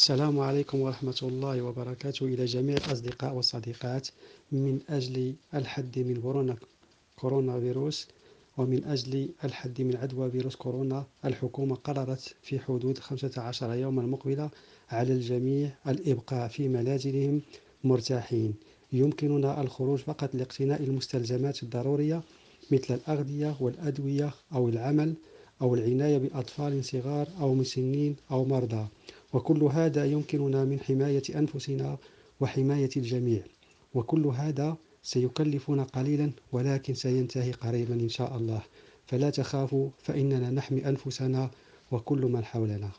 السلام عليكم ورحمة الله وبركاته إلى جميع الأصدقاء والصديقات من أجل الحد من كورونا كورونا فيروس ومن أجل الحد من عدوى فيروس كورونا. الحكومة قررت في حدود 15 يوما مقبلة على الجميع الإبقاء في منازلهم مرتاحين. يمكننا الخروج فقط لاقتناء المستلزمات الضرورية مثل الأغذية والأدوية أو العمل أو العناية بأطفال صغار أو مسنين أو مرضى. وكل هذا يمكننا من حماية أنفسنا وحماية الجميع. وكل هذا سيكلفنا قليلا ولكن سينتهي قريبا إن شاء الله. فلا تخافوا فإننا نحمي أنفسنا وكل من حولنا.